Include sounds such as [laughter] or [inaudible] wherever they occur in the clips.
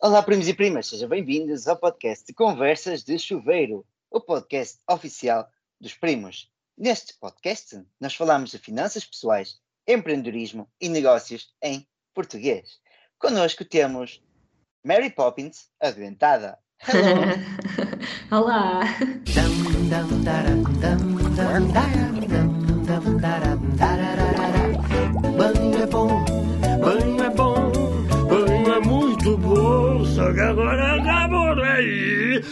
Olá, primos e primas, sejam bem-vindos ao podcast Conversas de Chuveiro, o podcast oficial dos primos. Neste podcast, nós falamos de finanças pessoais, empreendedorismo e negócios em português. Connosco temos Mary Poppins, adoentada. Olá! Banho que agora acabou daí.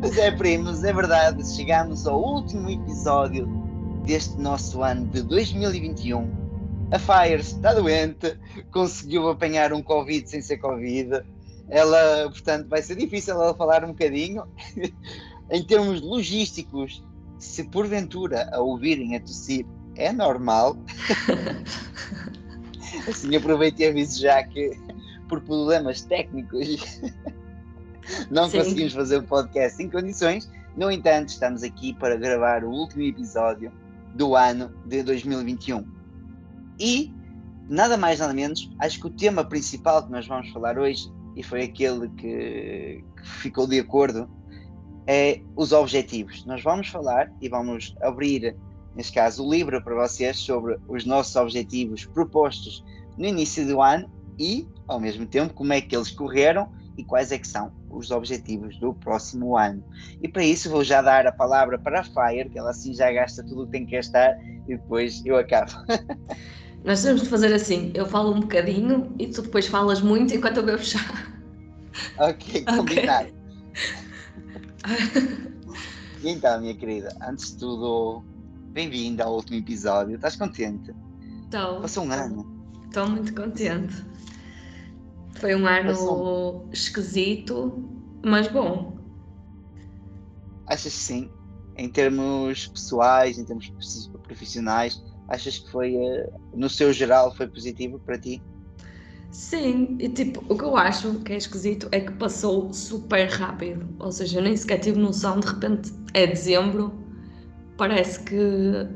Pois é, primos, é verdade, chegamos ao último episódio deste nosso ano de 2021. A Fire está doente, conseguiu apanhar um Covid sem ser Covid. Ela, portanto, vai ser difícil ela falar um bocadinho. [laughs] em termos logísticos, se porventura a ouvirem a tossir, é normal. [laughs] assim, aproveito e aviso já que, por problemas técnicos, [laughs] não Sim. conseguimos fazer o podcast em condições. No entanto, estamos aqui para gravar o último episódio do ano de 2021. E, nada mais nada menos, acho que o tema principal que nós vamos falar hoje, e foi aquele que, que ficou de acordo, é os objetivos. Nós vamos falar e vamos abrir, neste caso, o livro para vocês sobre os nossos objetivos propostos no início do ano e, ao mesmo tempo, como é que eles correram e quais é que são os objetivos do próximo ano. E para isso vou já dar a palavra para a Fire, que ela assim já gasta tudo o que tem que gastar e depois eu acabo. [laughs] Nós temos de fazer assim: eu falo um bocadinho e tu depois falas muito enquanto eu bebo chá. ok, [laughs] combinado. [laughs] E então, minha querida, antes de tudo, bem-vinda ao último episódio. Estás contente? Então, Passou um ano. estou muito contente. Foi um ano Passou. esquisito, mas bom. Achas que sim? Em termos pessoais, em termos profissionais, achas que foi, eh, no seu geral, foi positivo para ti? Sim, e tipo, o que eu acho que é esquisito é que passou super rápido. Ou seja, eu nem sequer tive noção, de repente é dezembro, parece que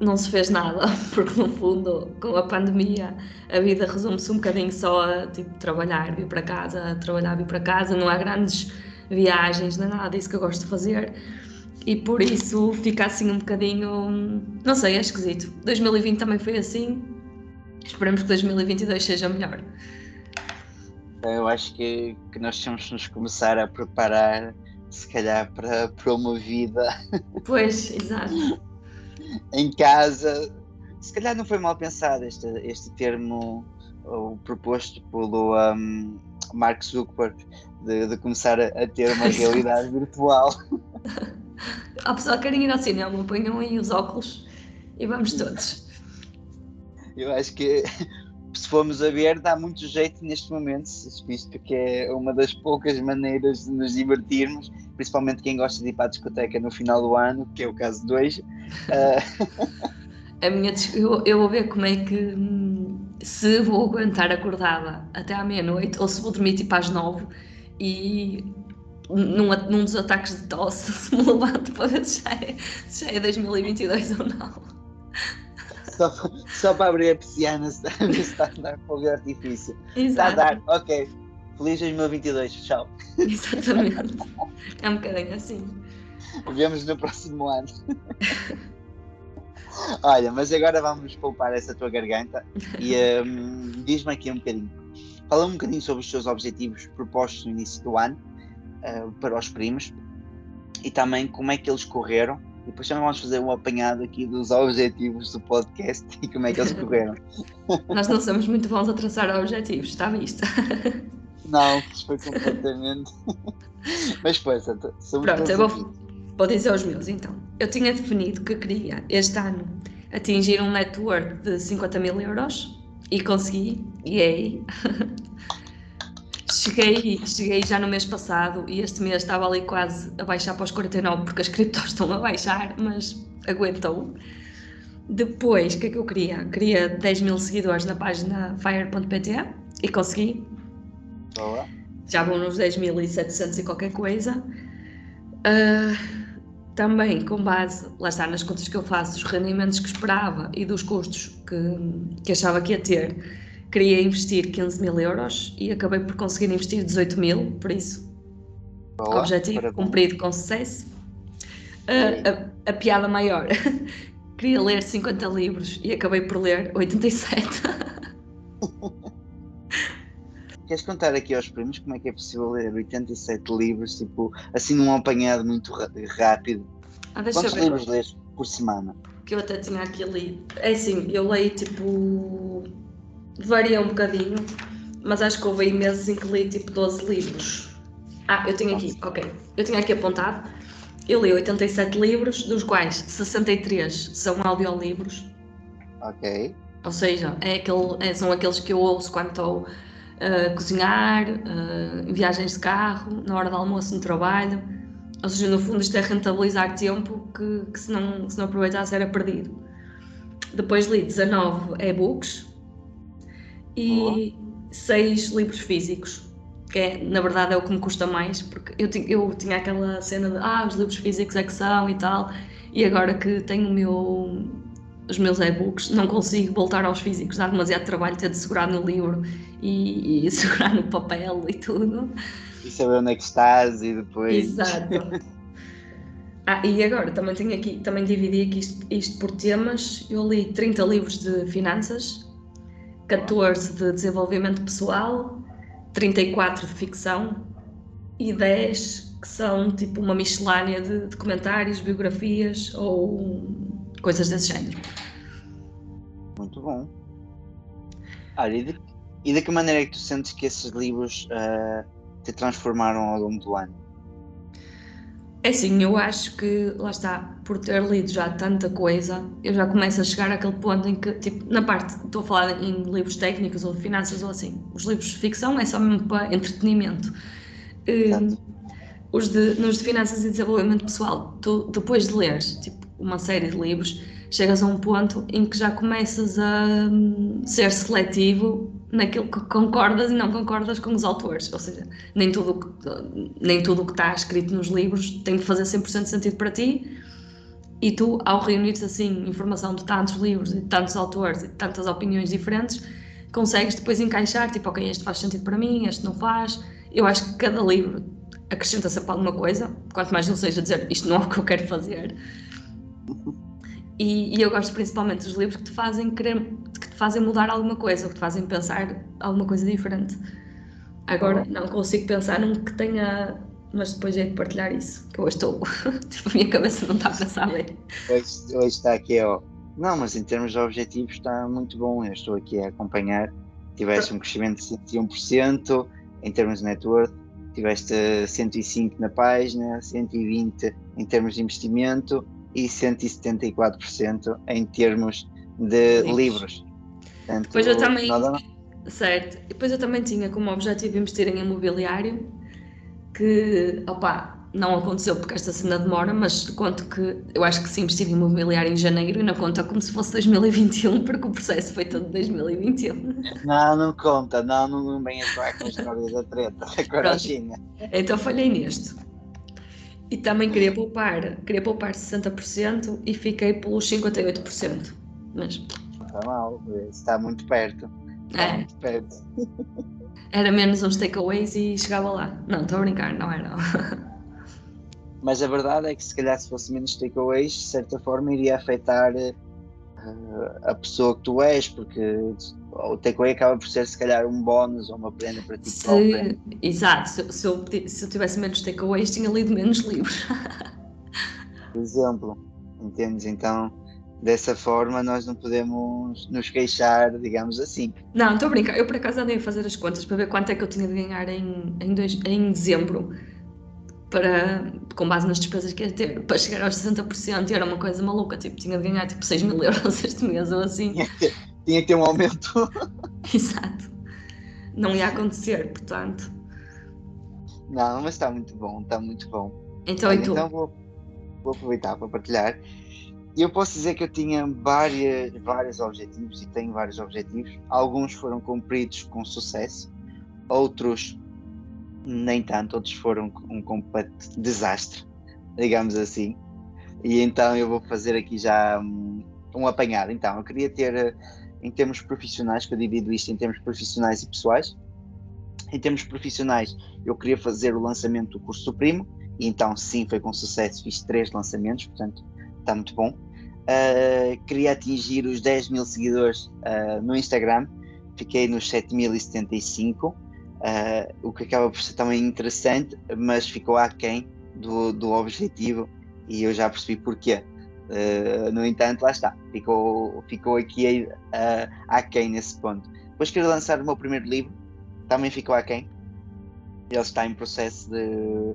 não se fez nada, [laughs] porque no fundo, com a pandemia, a vida resume-se um bocadinho só a tipo, trabalhar, vir para casa, trabalhar, vir para casa, não há grandes viagens, não é nada disso que eu gosto de fazer. E por isso fica assim um bocadinho. Não sei, é esquisito. 2020 também foi assim. Esperemos que 2022 seja melhor. Eu acho que, que nós temos de nos começar a preparar, se calhar, para, para uma vida [laughs] Pois, exato. em casa. Se calhar não foi mal pensado este, este termo o proposto pelo um, Mark Zuckerberg de, de começar a, a ter uma [laughs] realidade virtual. Há pessoal que ir ao cinema, ponham aí os óculos e vamos todos. Eu acho que [laughs] se formos a ver, dá muito jeito neste momento, visto que é uma das poucas maneiras de nos divertirmos, principalmente quem gosta de ir para a discoteca no final do ano, que é o caso de hoje. Uh, [laughs] A minha, eu, eu vou ver como é que hum, se vou aguentar acordada até à meia-noite ou se vou dormir tipo às nove e num, num dos ataques de tosse se me levanto para ver se já é, se já é 2022 ou não. só, só para abrir a persiana, se está a dar fogo de artifício. Está a dar, ok. Feliz 2022, tchau. exatamente. É um bocadinho assim. Vemos no próximo ano. Olha, mas agora vamos poupar essa tua garganta e hum, diz-me aqui um bocadinho. Fala um bocadinho sobre os teus objetivos propostos no início do ano ah, para os primos e também como é que eles correram. E depois também vamos fazer um apanhado aqui dos objetivos do podcast [laughs] e como é que eles [laughs] correram. Nós não somos muito bons a traçar objetivos, está visto? [laughs] Não, foi completamente. Mas pois, somos Pronto, eu vou, vou dizer os meus então. Eu tinha definido que queria este ano atingir um net worth de 50 mil euros e consegui. Yay! Cheguei, cheguei já no mês passado e este mês estava ali quase a baixar para os 49 porque as criptos [laughs] estão a baixar, mas aguentou. Depois, o que é que eu queria? Queria 10 mil seguidores na página fire.pt e consegui. Boa. Já vão nos 10.700 e qualquer coisa. Uh, também com base, lá está, nas contas que eu faço, dos rendimentos que esperava e dos custos que, que achava que ia ter, queria investir 15 mil euros e acabei por conseguir investir 18 mil, por isso, Boa. objetivo Parabéns. cumprido com sucesso. Uh, a, a piada maior, [laughs] queria ler 50 livros e acabei por ler 87. [laughs] Queres contar aqui aos primos como é que é possível ler 87 livros, tipo, assim num apanhado muito rápido? Ah, Quantos livros lês por semana? que eu até tinha aqui lido. É assim, eu leio tipo. Varia um bocadinho, mas acho que houve aí meses em que li tipo 12 livros. Ah, eu tinha aqui, ok. Eu tinha aqui apontado. Eu li 87 livros, dos quais 63 são audiolivros, Ok. ou seja, é aquele, é- são aqueles que eu ouço quando estou a cozinhar, ah, em viagens de carro, na hora do almoço no trabalho. Ou seja, no fundo, isto é rentabilizar tempo que, que se, não, se não aproveitasse era perdido. Depois li 19 e-books e 6 livros físicos, que é, na verdade é o que me custa mais, porque eu, eu tinha aquela cena de ah, os livros físicos é que são e tal, e agora que tenho meu, os meus e-books, não consigo voltar aos físicos, dá demasiado trabalho ter de segurar no livro e, e [laughs] segurar no papel e tudo. E saber onde é que estás e depois. Exato. [laughs] Ah, e agora também tenho aqui, também dividi aqui isto, isto por temas. Eu li 30 livros de finanças, 14 de desenvolvimento pessoal, 34 de ficção e 10 que são tipo uma miscelânea de documentários, biografias ou coisas desse género. Muito bom. Olha, e de, e de que maneira é que tu sentes que esses livros ah, te transformaram ao longo do ano? É assim, eu acho que, lá está, por ter lido já tanta coisa, eu já começo a chegar àquele ponto em que, tipo, na parte, estou a falar em livros técnicos ou de finanças ou assim, os livros de ficção é só mesmo para entretenimento. Exato. os de, nos de finanças e desenvolvimento pessoal, tu, depois de leres, tipo, uma série de livros, chegas a um ponto em que já começas a hum, ser seletivo naquilo que concordas e não concordas com os autores, ou seja, nem tudo que- nem tudo o que está escrito nos livros tem de fazer 100% sentido para ti e tu, ao reunires assim informação de tantos livros e de tantos autores e de tantas opiniões diferentes, consegues depois encaixar, tipo, ok, este faz sentido para mim, este não faz. Eu acho que cada livro acrescenta sempre alguma coisa, quanto mais não seja dizer isto não é o que eu quero fazer. E, e eu gosto principalmente dos livros que te fazem querer, que te fazem mudar alguma coisa, ou que te fazem pensar alguma coisa diferente. Agora não consigo pensar num que tenha, mas depois é de partilhar isso, que eu hoje estou, [laughs] tipo, a minha cabeça não está a pensar bem. Hoje, hoje está aqui, ó. Não, mas em termos de objetivos está muito bom. Eu estou aqui a acompanhar. Tiveste um crescimento de 101% em termos de net worth, tiveste 105 na página, 120 em termos de investimento e 174% em termos de Livros. livros. Portanto, Depois eu também- nada- Certo. Depois eu também tinha como objetivo investir em imobiliário, que, opa, não aconteceu porque esta cena demora, mas conto que eu acho que se investir em imobiliário em janeiro e não conta como se fosse 2021, porque o processo foi todo de 2021. Não, não conta, não, não, não venhas lá com a história da treta, [laughs] agora a Pronto. China. Então falhei neste. E também queria poupar, queria poupar 60% e fiquei pelos 58%. Mas está mal, está muito perto. Está É. muito perto. era menos uns takeaways e chegava lá. Não, estou a brincar, não era. Mas a verdade é que se calhar se fosse menos takeaways, de certa forma iria afetar eh, a pessoa que tu és, porque o takeaway acaba por ser se calhar um bónus ou uma prenda para ti própria. Se, exato, se, se eu, se eu tivesse menos takeaways, tinha lido menos [laughs] livros. Por exemplo, entendes? Então, dessa forma nós não podemos nos queixar, digamos assim. Não, estou a brincar. Eu por acaso andei a fazer as contas para ver quanto é que eu tinha de ganhar em, em, dois- em dezembro, para, com base nas despesas que ia ter, para chegar aos 60%, e era uma coisa maluca. Tipo, tinha de ganhar tipo 6 mil [laughs] euros este mês ou assim. Tinha que ter, tinha que ter um aumento. [laughs] Exato. Não ia acontecer, portanto. Não, mas está muito bom, está muito bom. Então, Olha, e tu? então vou, vou aproveitar para partilhar. Eu posso dizer que eu tinha várias, vários objetivos e tenho vários objetivos. Alguns foram cumpridos com sucesso, outros nem tanto, outros foram um completo desastre, digamos assim. E então eu vou fazer aqui já um, um apanhado. Então, eu queria ter, em termos profissionais, que eu divido isto em termos profissionais e pessoais. Em termos profissionais, eu queria fazer o lançamento do curso Supremo, e então sim, foi com sucesso, fiz três lançamentos, portanto está muito bom. Uh, queria atingir os 10 mil seguidores uh, no Instagram, fiquei nos 7075, uh, o que acaba por ser também interessante, mas ficou aquém do, do objetivo e eu já percebi porquê. Uh, no entanto, lá está, ficou, ficou aqui uh, aquém nesse ponto. Depois queria lançar o meu primeiro livro, também ficou aquém. Ele está em processo de,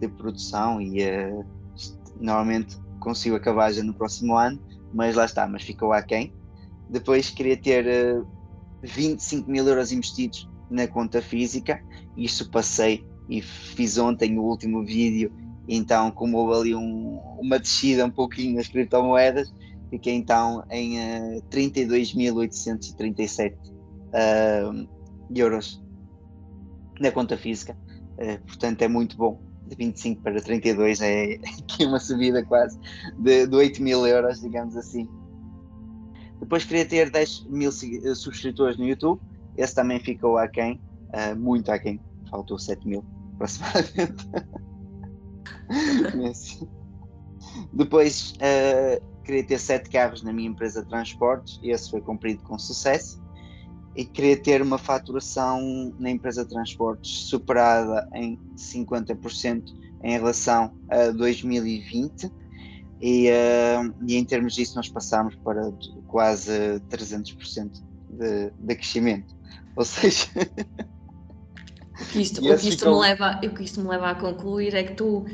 de produção e normalmente consigo acabar já no próximo ano, mas lá está, mas ficou aquém. Depois queria ter uh, 25 mil euros investidos na conta física, isso passei e fiz ontem o último vídeo, então como houve ali um, uma descida um pouquinho nas criptomoedas, fiquei então em uh, 32.837 uh, euros na conta física, uh, portanto é muito bom de 25 para 32 é [laughs] aqui uma subida quase de, de 8 mil euros, digamos assim. Depois queria ter 10 mil eh, subscritores no YouTube, esse também ficou aquém, uh, muito aquém, faltou 7 mil [laughs] aproximadamente. Depois uh, queria ter 7 carros na minha empresa de transportes, esse foi cumprido com sucesso e queria ter uma faturação na empresa de transportes superada em 50% em relação a 2020 e, uh, e em termos disso nós passamos para quase 300% de, de crescimento. Ou seja, o que isto, [laughs] o que isto ficou... me leva, o que isto me leva a concluir é que tu,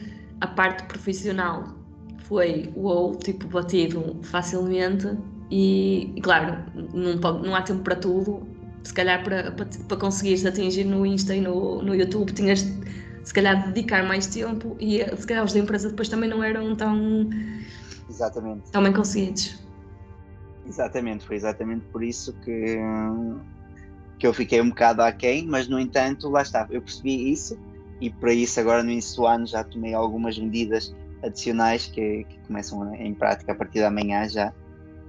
a parte profissional foi o tipo batido facilmente e, e claro, não, não há tempo para tudo. Se calhar para, para, para conseguires atingir no Insta e no, no YouTube tinhas se calhar dedicar mais tempo e se calhar os da empresa depois também não eram tão, exatamente. tão bem conseguidos. Exatamente, foi exatamente por isso que, que eu fiquei um bocado aquém, mas no entanto, lá está, eu percebi isso e para isso agora no início do ano já tomei algumas medidas adicionais que, que começam em prática a partir da manhã já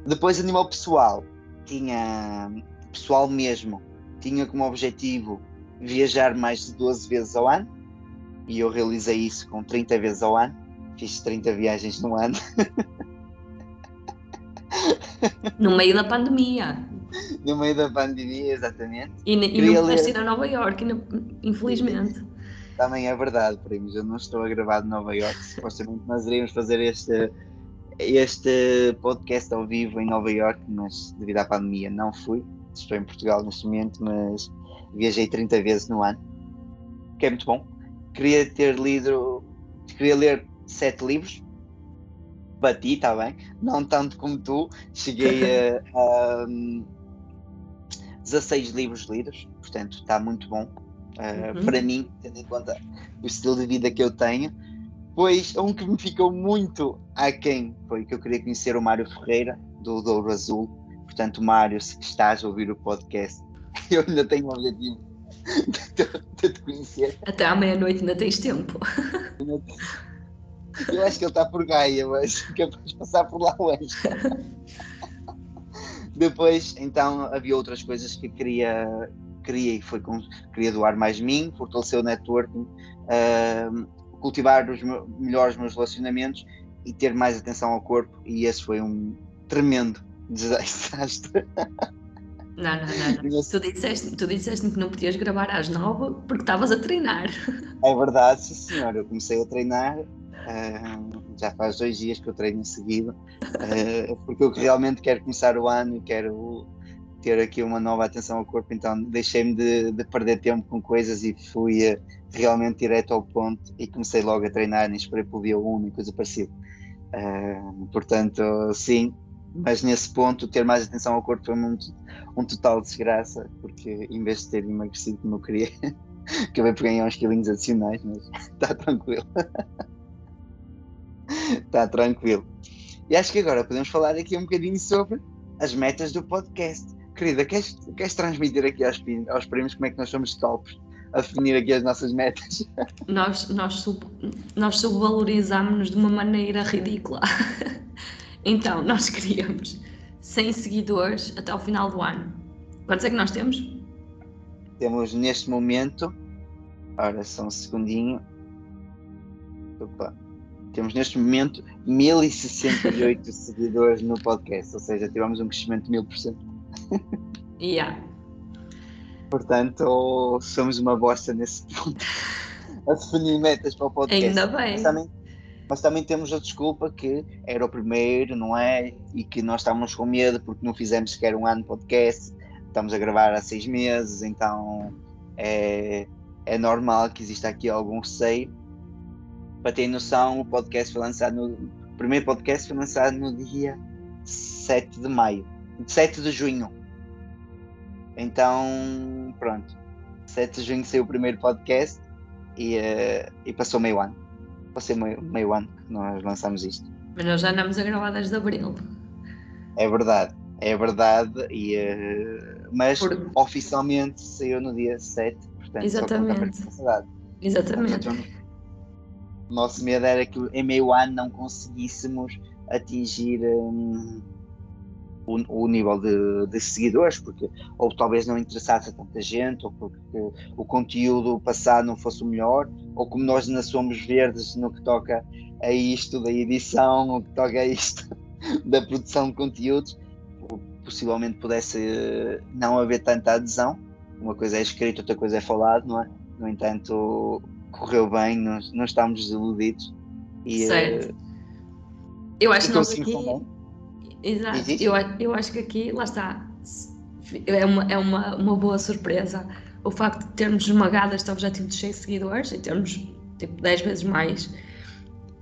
depois, a nível pessoal, tinha pessoal mesmo, tinha como objetivo viajar mais de 12 vezes ao ano e eu realizei isso com 30 vezes ao ano. Fiz 30 viagens no ano. [laughs] No meio da pandemia. No meio da pandemia, exatamente. E, e não pudeste ir a Nova York, infelizmente. Também é verdade, primos. Eu não estou a gravar de Nova York. Supostamente nós iríamos fazer este este podcast ao vivo em Nova York, mas devido à pandemia não fui. Estou em Portugal neste momento, mas viajei 30 vezes no ano, que é muito bom. Queria ter lido, queria ler sete livros, bati, está bem, não tanto como tu, cheguei a, [laughs] a 16 livros lidos, portanto está muito bom. Uh, uhum. Para mim, tendo em conta o estilo de vida que eu tenho, Pois um que me ficou muito aquém foi que eu queria conhecer o Mário Ferreira, do Douro Azul. Portanto, Mário, se estás a ouvir o podcast, [laughs] eu ainda tenho o objetivo de te conhecer. Até à meia-noite ainda tens tempo. [laughs] Eu acho que ele está por Gaia, mas capaz de passar por lá hoje. Depois, então, havia outras coisas que queria, queria e foi com, queria doar mais mim, fortalecer o networking, uh, cultivar os meus, melhores meus relacionamentos e ter mais atenção ao corpo e esse foi um tremendo [laughs] desastre. Não, não, não. não. Tu, disseste, tu disseste que não podias gravar às nove porque estavas a treinar. É verdade, sim senhor. Eu comecei a treinar, uh, já faz dois dias que eu treino em seguida, uh, porque eu realmente quero começar o ano e quero ter aqui uma nova atenção ao corpo, então deixei-me de, de, perder tempo com coisas e fui uh, realmente direto ao ponto e comecei logo a treinar, nem esperei pelo dia 1 e coisa parecida. Uh, portanto, sim, mas nesse ponto ter mais atenção ao corpo foi um, um total desgraça, porque em vez de ter emagrecido como eu queria, [laughs] acabei por ganhar uns quilinhos adicionais, mas está [laughs] tranquilo. Está [laughs] tranquilo. E acho que agora podemos falar aqui um bocadinho sobre as metas do podcast. Querida, queres, queres transmitir aqui aos, aos primos como é que nós somos tops a definir aqui as nossas metas? [laughs] Nós, nós, sub, nós subvalorizámos-nos de uma maneira ridícula. [laughs] então, nós queríamos 100 seguidores até ao final do ano. Quantos é que nós temos? Temos neste momento, ora só um segundinho. Opa. Temos neste momento 1068 [laughs] seguidores no podcast, ou seja, tivemos um crescimento de 1000%. Yeah. Portanto, somos uma bosta nesse ponto. A definir metas para o podcast. Ainda bem. Mas também, mas também temos a desculpa que era o primeiro, não é? E que nós estávamos com medo porque não fizemos sequer um ano de podcast. Estamos a gravar há seis meses, então é, é normal que exista aqui algum receio. Para ter noção, o podcast foi lançado no. O primeiro podcast foi lançado no dia 7 de maio. 7 de junho. Então, pronto. 7 de junho saiu o primeiro podcast e, eh, e passou meio ano. Passou meio, meio ano que nós lançamos isto. Mas nós já andamos a gravar desde abril. É verdade, é verdade, e, eh, mas Por- oficialmente saiu no dia 7, portanto, Exatamente. Exatamente. Então, o nosso medo era que em meio ano não conseguíssemos atingir hum, o, o nível de, de seguidores, porque ou talvez não interessasse a tanta gente, ou porque o conteúdo passado não fosse o melhor, ou como nós ainda somos verdes no que toca a isto da edição, no que toca a isto [laughs] da produção de conteúdos, possivelmente pudesse eh, não haver tanta adesão. Uma coisa é escrito, outra coisa é falado, não é? No entanto, correu bem, nós não estamos desiludidos. E, eh, Certo. Eu acho que nós assim aqui. Exato. Existe? Eu, eu acho que aqui, lá está. É uma, é uma, uma boa surpresa o facto de termos esmagado este objetivo de 100 seguidores e termos tipo 10 vezes mais.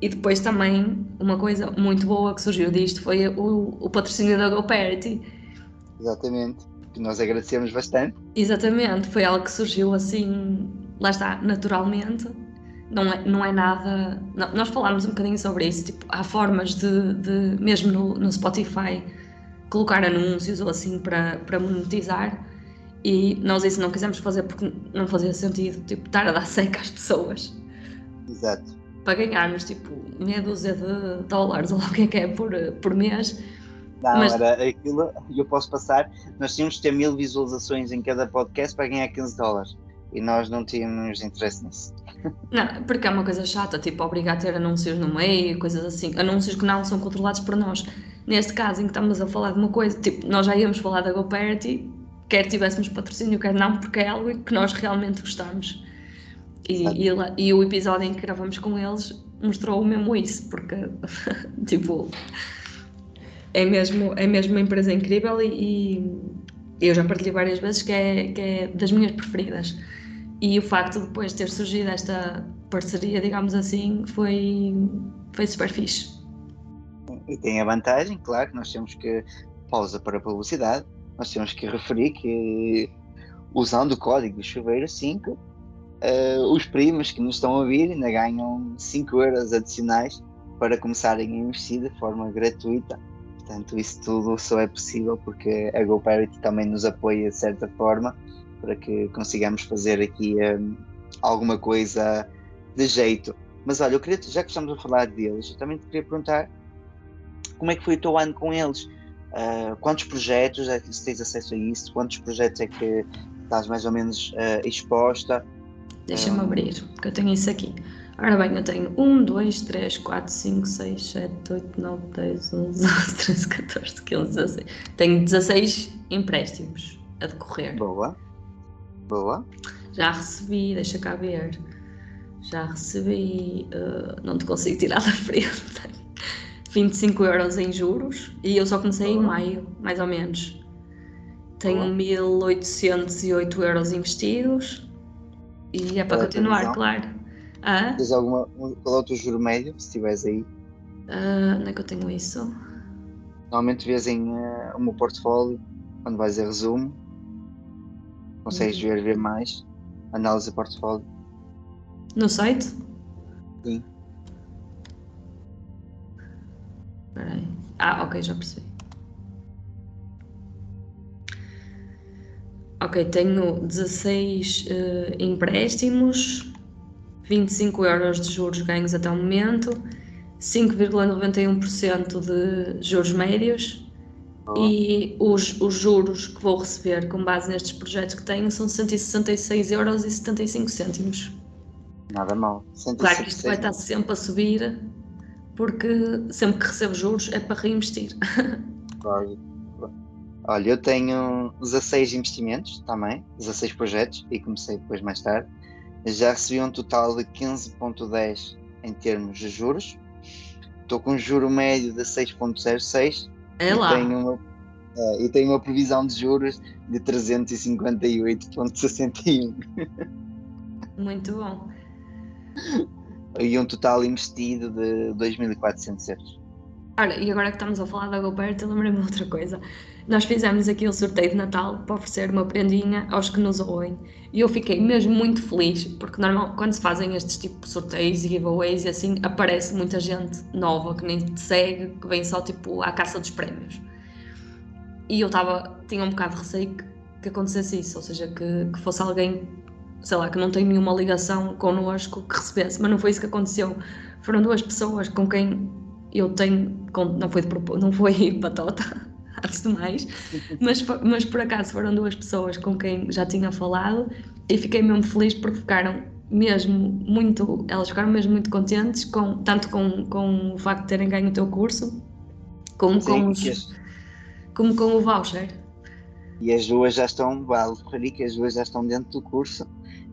E depois também uma coisa muito boa que surgiu disto foi o, o patrocínio da GoParity. Exatamente. Que nós agradecemos bastante. Exatamente, foi algo que surgiu assim, lá está, naturalmente. Não é, não é nada. nó- Nós falámos um bocadinho sobre isso. Tipo, há formas de, de mesmo no, no Spotify, colocar anúncios ou assim para, para monetizar. E nós isso não quisemos fazer porque não fazia sentido tipo, estar a dar seca às pessoas Exato. para ganharmos tipo meia dúzia de dólares ou lá o que é que é por, por mês. Não, Mas- era aquilo, eu posso passar, nós tínhamos de ter mil visualizações em cada podcast para ganhar 15 dólares. E nós não tínhamos interesse nisso. Não, porque é uma coisa chata, tipo, obrigar a ter anúncios no meio, coisas assim. Anúncios que não são controlados por nós. Neste caso em que estamos a falar de uma coisa, tipo, nós já íamos falar da GoParity, quer tivéssemos patrocínio, quer não, porque é algo que nós realmente gostamos. E, e, e o episódio em que gravamos com eles mostrou mesmo isso, porque, [laughs] tipo, é mesmo, é mesmo uma empresa incrível e, e eu já partilhei várias vezes que é, que é das minhas preferidas. E o facto de depois ter surgido esta parceria, digamos assim, foi, foi super fixe. E tem a vantagem, claro, que nós temos que, pausa para publicidade, nós temos que referir que usando o código chuveiro 5, eh, os primos que nos estão a ouvir ainda ganham 5 euros adicionais para começarem a investir de forma gratuita. Portanto, isso tudo só é possível porque a GoParity também nos apoia de certa forma para que consigamos fazer aqui eh, alguma coisa de jeito. Mas olha, eu queria, já que estamos a falar deles, eu também te queria perguntar como é que foi o teu ano com eles? Ah, quantos projetos é que se tens acesso a isso? Quantos projetos é que estás mais ou menos ah, exposta? Deixa-me Ah. abrir, porque eu tenho isso aqui. Ora bem, eu tenho 1, 2, 3, 4, 5, 6, 7, 8, 9, 10, 11, 12, 13, 14, 15, 16. Tenho 16 empréstimos a decorrer. Boa, boa. Já recebi, deixa cá ver. Já recebi, eh, não te consigo tirar da frente. [laughs] 25 euros em juros e eu só comecei em maio, mais ou menos. Tenho Boa. 1808 euros investidos e é para continuar, claro. Ah, Tens alguma. Qual é o teu juro médio, se estiveres aí? ah, onde é que eu tenho isso? Normalmente vês em ah, o meu portfólio, quando vais a resumo, consegues Uhum. ver, ver mais. Análise de portfólio. No site? Sim. Ah, ok, já percebi. Ok, tenho 16 eh, empréstimos, 25 euros de juros ganhos até o momento, 5,91% de juros médios e os, os juros que vou receber com base nestes projetos que tenho são 166 euros e 75 cêntimos. Nada mal. Claro que isto vai estar sempre a subir, porque sempre que recebo juros é para reinvestir. Lógico. Olha, eu tenho 16 investimentos também, 16 projetos, e comecei depois mais tarde. Já recebi um total de 15,10 em termos de juros. Estou com um juro médio de 6,06 É e lá. tenho uma, é, e tenho uma previsão de juros de 358,61 Muito bom. e um total investido de 2.400 euros. Olha, e agora que estamos a falar da GoBert, eu lembrei-me de outra coisa. Nós fizemos aqui o sorteio de Natal para oferecer uma prendinha aos que nos ouvem. E eu fiquei mesmo muito feliz, porque normal, quando se fazem estes tipos de sorteios e giveaways e assim, aparece muita gente nova que nem te segue, que vem só tipo à caça dos prémios. E eu estava, tinha um bocado de receio que, que acontecesse isso, ou seja, que, que fosse alguém, sei lá, que não tem nenhuma ligação connosco que recebesse, mas não foi isso que aconteceu. Foram duas pessoas com quem eu tenho, não foi, de não foi [laughs] batota, antes [laughs] de mais, mas, mas por acaso foram duas pessoas com quem já tinha falado e fiquei mesmo feliz porque ficaram mesmo muito, elas ficaram mesmo muito contentes, com, tanto com, com o facto de terem ganho o teu curso, como, Sim, com, os, como com o voucher. E as duas já estão, vale referir que as duas já estão dentro do curso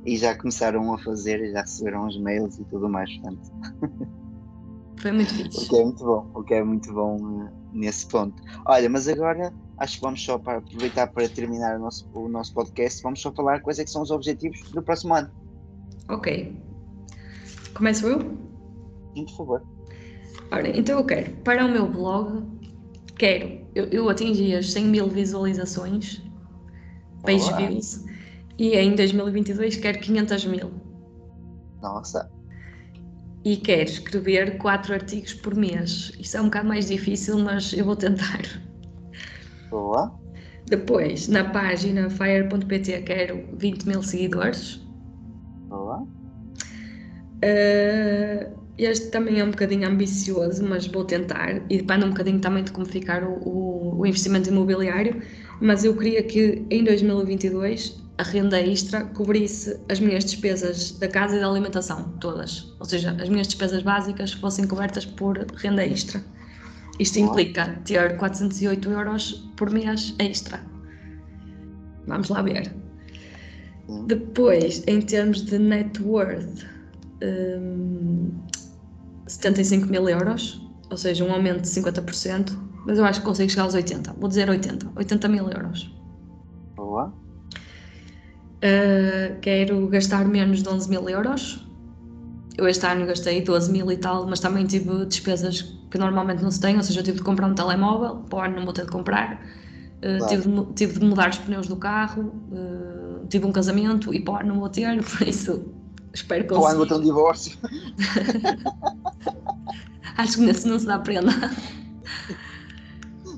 e já começaram a fazer e já receberam os mails e tudo mais, portanto, Foi muito o fixe. que é muito bom, o que é muito bom eh, nesse ponto. Olha, mas agora acho que vamos só para aproveitar para terminar o nosso, o nosso podcast, vamos só falar quais é que são os objetivos do próximo ano. Ok. Começo eu? Sim, por favor. Ora, então eu quero, para o meu blog, quero, eu, eu atingi as 100 mil visualizações, page Olá. views, e em 2022 quero 500 mil. Nossa, E quero escrever 4 artigos por mês. Isto é um bocado mais difícil, mas eu vou tentar. boa. Depois, na página fire.pt quero 20 mil seguidores. Boa. Uh, este também é um bocadinho ambicioso, mas vou tentar. E depende um bocadinho também de como ficar o, o- o investimento imobiliário. Mas eu queria que em 2022 a renda extra cobrisse as minhas despesas da casa e da alimentação, todas. Ou seja, as minhas despesas básicas fossem cobertas por renda extra. Isto implica ter 408 euros por mês extra. Vamos lá ver. Sim. Depois, em termos de net worth, hum, 75 mil euros, ou seja, um aumento de 50%, mas eu acho que consigo chegar aos 80. Vou dizer 80, 80 mil euros. Boa. Uh, quero gastar menos de 11 mil euros. Eu este ano gastei 12 mil e tal, mas também tive despesas que normalmente não se têm, ou seja, eu tive de comprar um telemóvel, para o ano não vou ter de comprar. Uh, Claro. tive, de, tive de mudar os pneus do carro, uh, tive um casamento e para o ano não vou ter, [laughs] por isso espero Para o ano vou ter um divórcio. [laughs] Acho que nesse não se dá prenda.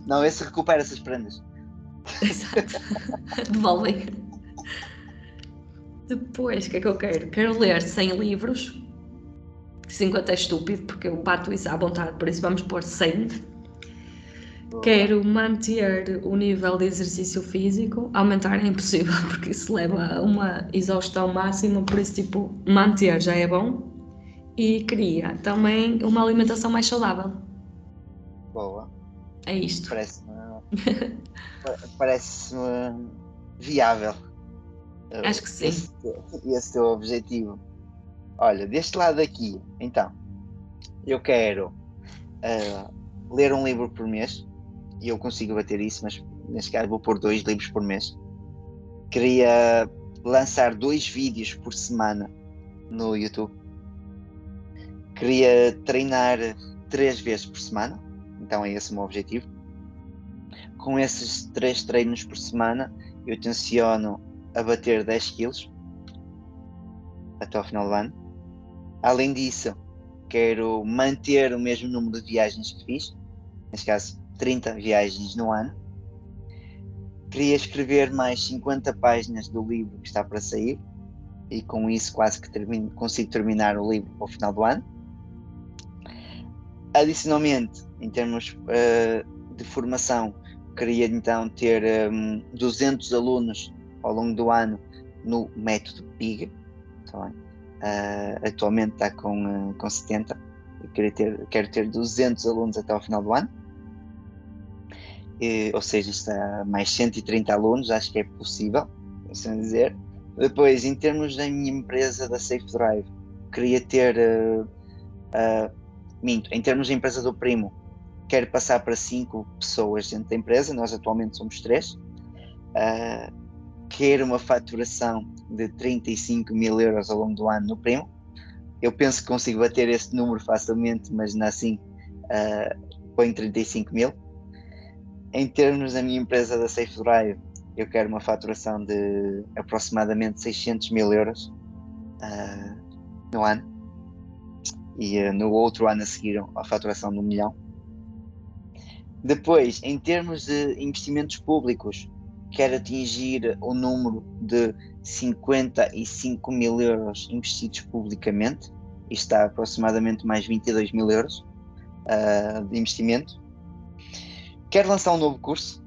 Não, esse recupera essas prendas. Exato. [laughs] Devolvem. Depois, o que é que eu quero? Quero ler 100 livros. 50 é estúpido, porque eu bato isso à vontade, por isso vamos pôr 100. Boa. Quero manter o nível de exercício físico. Aumentar é impossível, [laughs] porque isso leva a uma exaustão máxima, por isso, tipo, manter já é bom. E queria também uma alimentação mais saudável. Boa. É isto. Parece-me. [laughs] Parece-me viável. Acho que sim. Esse, esse teu objetivo. Olha, deste lado aqui, então, eu quero ah, ler um livro por mês e eu consigo bater isso, mas neste caso vou pôr dois livros por mês. Queria lançar dois vídeos por semana no YouTube. Queria treinar três vezes por semana, então é esse o meu objetivo. Com esses três treinos por semana, eu tenciono a bater 10 quilos até ao final do ano. Além disso, quero manter o mesmo número de viagens que fiz, neste caso 30 viagens no ano. Queria escrever mais 50 páginas do livro que está para sair e com isso quase que termino, consigo terminar o livro ao final do ano. Adicionalmente, em termos uh, de formação, queria então ter um, 200 alunos ao longo do ano no método PIG. Tá uh, atualmente está com, uh, com 70. Eu quero ter, quero ter 200 alunos até ao final do ano. Ou seja, está mais 130 alunos, acho que é possível, assim dizer. Depois, em termos da minha empresa da Safe Drive, queria ter. Uh, minto, em termos da empresa do primo, quero passar para 5 pessoas dentro da empresa, nós atualmente somos 3. Uh, quero uma faturação de 35 mil euros ao longo do ano no primo. Eu penso que consigo bater esse número facilmente, mas não assim uh, põe 35 mil. Em termos da minha empresa da Safe Drive, eu quero uma faturação de aproximadamente 600 mil euros uh, no ano e uh, no outro ano a seguir a faturação de um milhão. Depois, em termos de investimentos públicos, quero atingir o número de 55 mil euros investidos publicamente. Isto está aproximadamente mais 22 mil euros uh, de investimento. Quero lançar um novo curso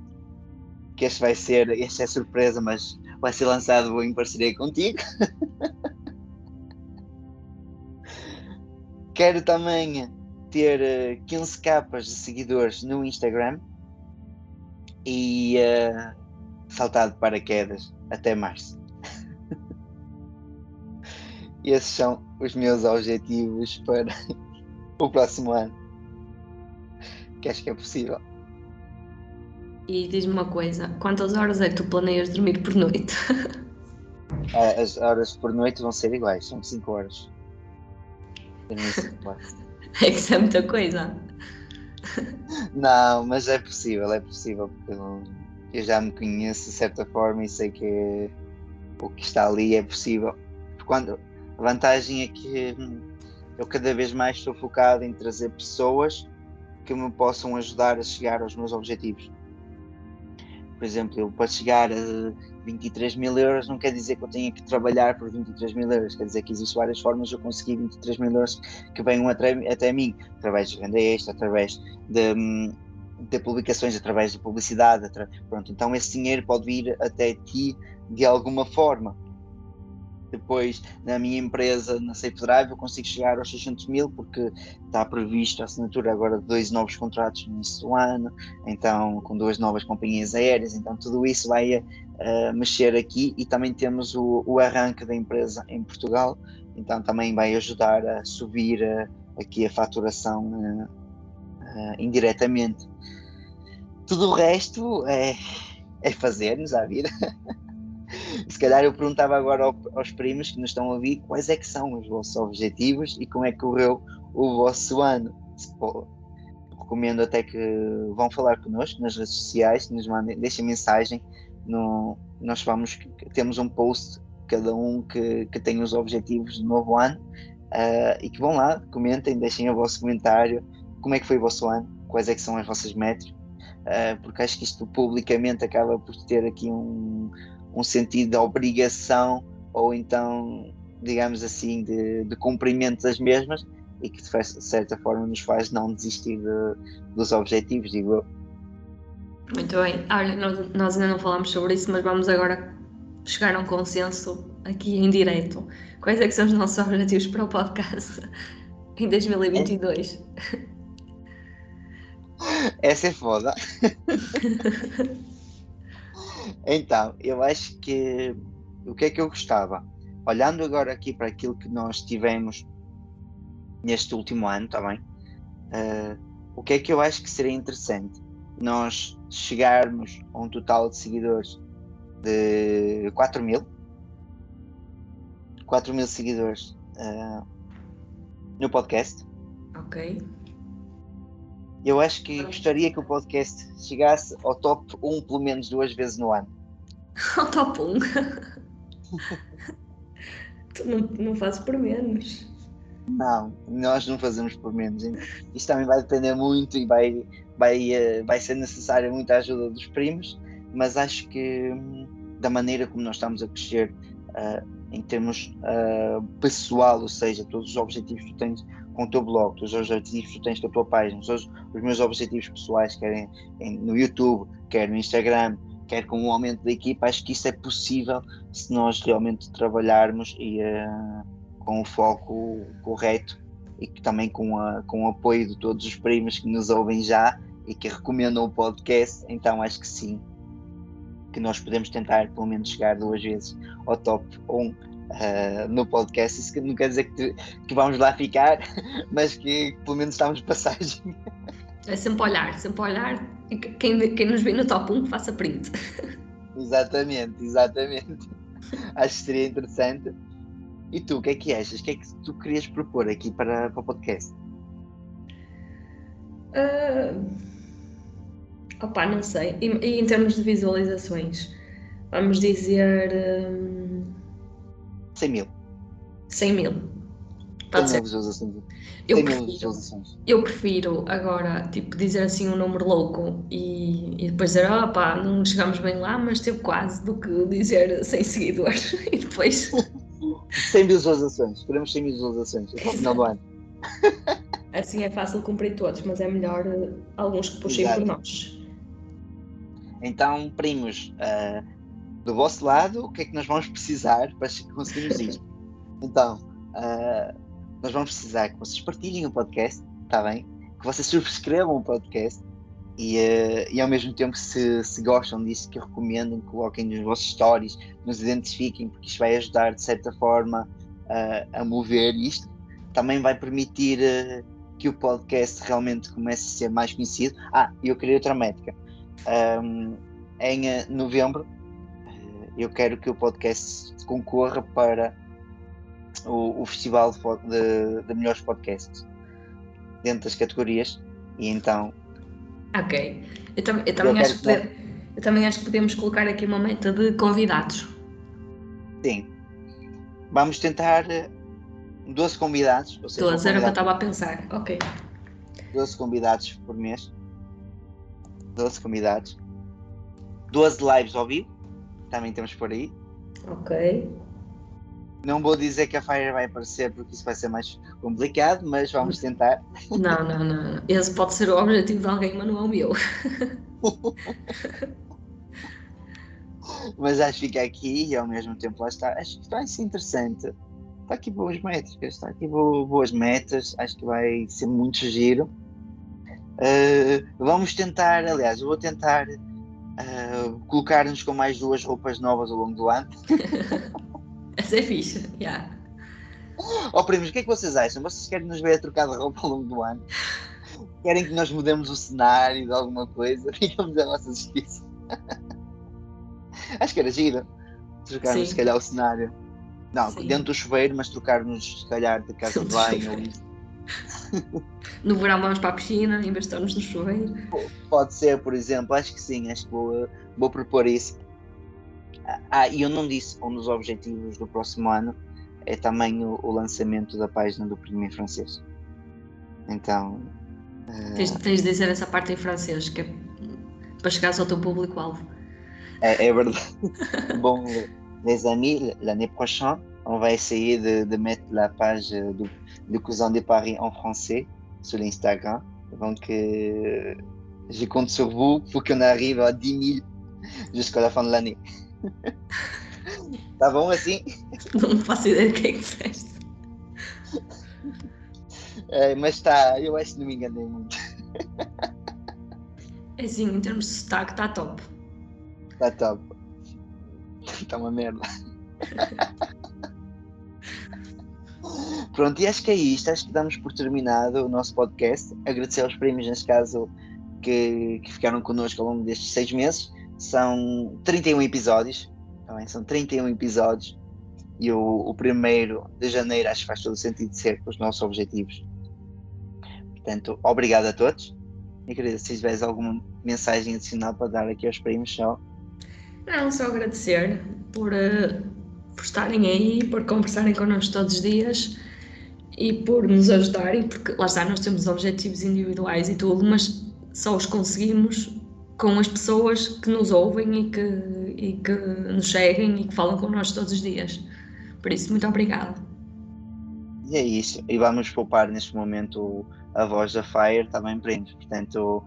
que este vai ser, este é surpresa, mas vai ser lançado em parceria contigo. [laughs] Quero também ter 15 eh, capas de seguidores no Instagram e uh, saltar de paraquedas até março. Esses são os meus objetivos para [laughs] o próximo ano. Que acho que é possível. E diz-me uma coisa, quantas horas é que tu planeias dormir por noite? [laughs] Ah, as horas por noite vão ser iguais, são 5 horas. [laughs] É que isso é muita coisa. Não, mas é possível, é possível, porque eu, eu já me conheço de certa forma e sei que o que está ali é possível. Quando, a vantagem é que eu cada vez mais estou focado em trazer pessoas que me possam ajudar a chegar aos meus objetivos. Por exemplo, eu para chegar a 23 mil euros não quer dizer que eu tenha que trabalhar por 23 mil euros, quer dizer que existem várias formas de eu conseguir 23 mil euros que venham até, até mim, através de venda extra, através de, de publicações, através de publicidade, pronto, então esse dinheiro pode vir até ti de alguma forma. Depois, na minha empresa, na Safe Drive, eu consigo chegar aos 600 mil porque está previsto a assinatura agora de dois novos contratos no início do ano, então com duas novas companhias aéreas, então tudo isso vai uh, mexer aqui e também temos o, o, arranque da empresa em Portugal, então também vai ajudar a subir uh, aqui a faturação uh, indiretamente. Tudo o resto é, é fazer-nos à vida. [laughs] Se calhar eu perguntava agora aos primos que nos estão a ouvir quais é que são os vossos objetivos e como é que correu o vosso ano. Recomendo até que vão falar connosco nas redes sociais, nos mandem, deixem mensagem. No, nós vamos, temos um post, cada um que, que tem os objetivos do novo ano, uh, e que vão lá, comentem, deixem o vosso comentário, como é que foi o vosso ano, quais é que são as vossas metas, uh, porque acho que isto publicamente acaba por ter aqui um, um sentido de obrigação ou então, digamos assim, de, de cumprimento das mesmas e que de certa forma nos faz não desistir de, dos objetivos, digo eu. Muito bem. Olha, nós, nós, ainda não falámos sobre isso, mas vamos agora chegar a um consenso aqui em direto. Quais é que são os nossos [laughs] objetivos para o podcast em 2022? Essa é foda. Então, eu acho que o que é que eu gostava? Olhando agora aqui para aquilo que nós tivemos neste último ano, está bem? Uh, o que é que eu acho que seria interessante? Nós chegarmos a um total de seguidores de 4 mil. 4 mil seguidores uh, no podcast. Ok. Eu acho que gostaria que o podcast chegasse ao top 1 pelo menos duas vezes no ano. [laughs] Ao top 1? tu não, não fazes por menos. Não, nós não fazemos por menos. Isto também vai depender muito e vai, vai, uh, vai ser necessária muita ajuda dos primos, mas acho que hum, da maneira como nós estamos a crescer uh, em termos pessoal, ou seja, todos os objetivos que tu tens com o teu blog, os objetivos que tu tens com a tua página, todos os meus objetivos pessoais, quer em, no YouTube, quer no Instagram, quer com o aumento da equipa, acho que isso é possível se nós realmente trabalharmos e uh, com o foco correto e que também com, a, com o apoio de todos os primos que nos ouvem já e que recomendam o podcast, então acho que sim, que nós podemos tentar pelo menos chegar duas vezes ao top 1 uh, no podcast. Isso não quer dizer que, que vamos lá ficar, [laughs] mas que pelo menos estamos de passagem. É sempre olhar, sempre olhar. Quem, quem nos vê no top 1 faça print. [laughs] Exatamente, exatamente. Acho que seria interessante. E tu, o que é que achas? O que é que tu querias propor aqui para, para o podcast? Uh... Opa, não sei. E, e, em termos de visualizações, vamos dizer. Um... 100 mil. 100 mil. Pode ser. Visualizações. Eu prefiro, eu prefiro agora, tipo, dizer assim um número louco e, e depois dizer, ah pá, não chegamos bem lá, mas teve quase, do que dizer 100 seguidores [laughs] e depois... [laughs] 100 visualizações, queremos 100 visualizações até o final do ano. [laughs] Assim é fácil cumprir todos, mas é melhor uh, alguns que puxem Exato. por nós. Então, primos, uh, do vosso lado, o que é que nós vamos precisar para conseguirmos isto? [laughs] Então, uh, nós vamos precisar que vocês partilhem o podcast, está bem? Que vocês subscrevam o podcast e, uh, e ao mesmo tempo, se, se gostam disso, que recomendem, coloquem nos vossos stories, nos identifiquem, porque isto vai ajudar de certa forma uh, a mover isto. Também vai permitir uh, que o podcast realmente comece a ser mais conhecido. Ah, eu queria outra métrica. Um, em novembro, eu quero que o podcast concorra para o, o festival de, de, melhores podcasts dentro das categorias. E então ok. Eu, tam eu também, eu acho que eu também acho que podemos colocar aqui uma meta de convidados. Sim. Vamos tentar 12 eh, convidados ou seja, 12 era o que eu estava a pensar. Ok. 12 convidados por mês. 12 convidados. 12 lives ao vivo também temos por aí ok não vou dizer que a Fire vai aparecer porque isso vai ser mais complicado, mas vamos tentar. Não, não, não. Esse pode ser o objetivo de alguém, mas não é o meu. [laughs] mas acho que fica aqui e ao mesmo tempo lá está. Acho que vai ser interessante. Está aqui boas métricas, está aqui boas metas. Acho que vai ser muito giro. Uh, vamos tentar, aliás, eu vou tentar uh, colocar-nos com mais duas roupas novas ao longo do ano. [laughs] Essa é fixe, já. Yeah. Oh, primos, o que é que vocês acham? Vocês querem nos ver a trocar de roupa ao longo do ano? Querem que nós mudemos o cenário de alguma coisa? [laughs] Digamos a vossa justiça. Acho que era giro. Trocarmos, se calhar, o cenário. Não, Sim. dentro do chuveiro, mas trocarmos, se calhar, de casa de banho ou isso. [laughs] No verão vamos para a piscina em vez de estarmos no chuveiro. Pode ser, por exemplo, acho que sim, acho que vou, vou propor isso. Ah, e eu não disse, um dos objetivos do próximo ano é também o, o lançamento da página do primeiro francês. Então. Uh... Tens, tens, de dizer essa parte em francês, que é para chegares ao teu público-alvo. É, é verdade. [laughs] Bom, les amis, l'année prochaine, on va essayer de, de mettre la page du, du Cousin de Paris en français sur l'Instagram. Donc, euh, je compte sur vous pour qu'on arrive à 10 000 jusqu'à la fin de l'année. tá bom assim? Não faço ideia do que é que. É, mas está, eu acho que não me enganei muito. Assim, em termos de sotaque, está top. Está top. Está uma merda. [laughs] Pronto, e acho que é isto. Acho que damos por terminado o nosso podcast. Agradecer aos primos, neste caso, que, que ficaram connosco ao longo destes seis meses. São 31 episódios, também tá são 31 episódios, e o, o primeiro de janeiro acho que faz todo o sentido de ser com os nossos objetivos. Portanto, obrigado a todos. E querida, se tiveres alguma mensagem adicional para dar aqui aos primos, só. Não, só agradecer por, uh, por estarem aí, por conversarem connosco todos os dias e por nos ajudarem, porque lá está, nós temos objetivos individuais e tudo, mas só os conseguimos com as pessoas que nos ouvem e que, e que nos seguem e que falam connosco todos os dias. Por isso, muito obrigada. E é isso. E vamos poupar neste momento a voz da Fire também para Portanto,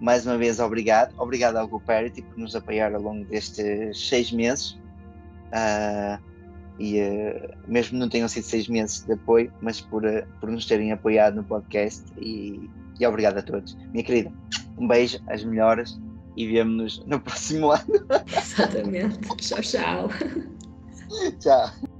mais uma vez, obrigado. Obrigado ao GoParity por nos apoiar ao longo destes seis meses. Uh, e uh, mesmo não tenham sido seis meses de apoio, mas por, uh, por nos terem apoiado no podcast. E, e obrigado a todos. Minha querida, um beijo, as melhoras e vemo-nos no [laughs] próximo ano. Exatamente. tchau, tchau. tchau.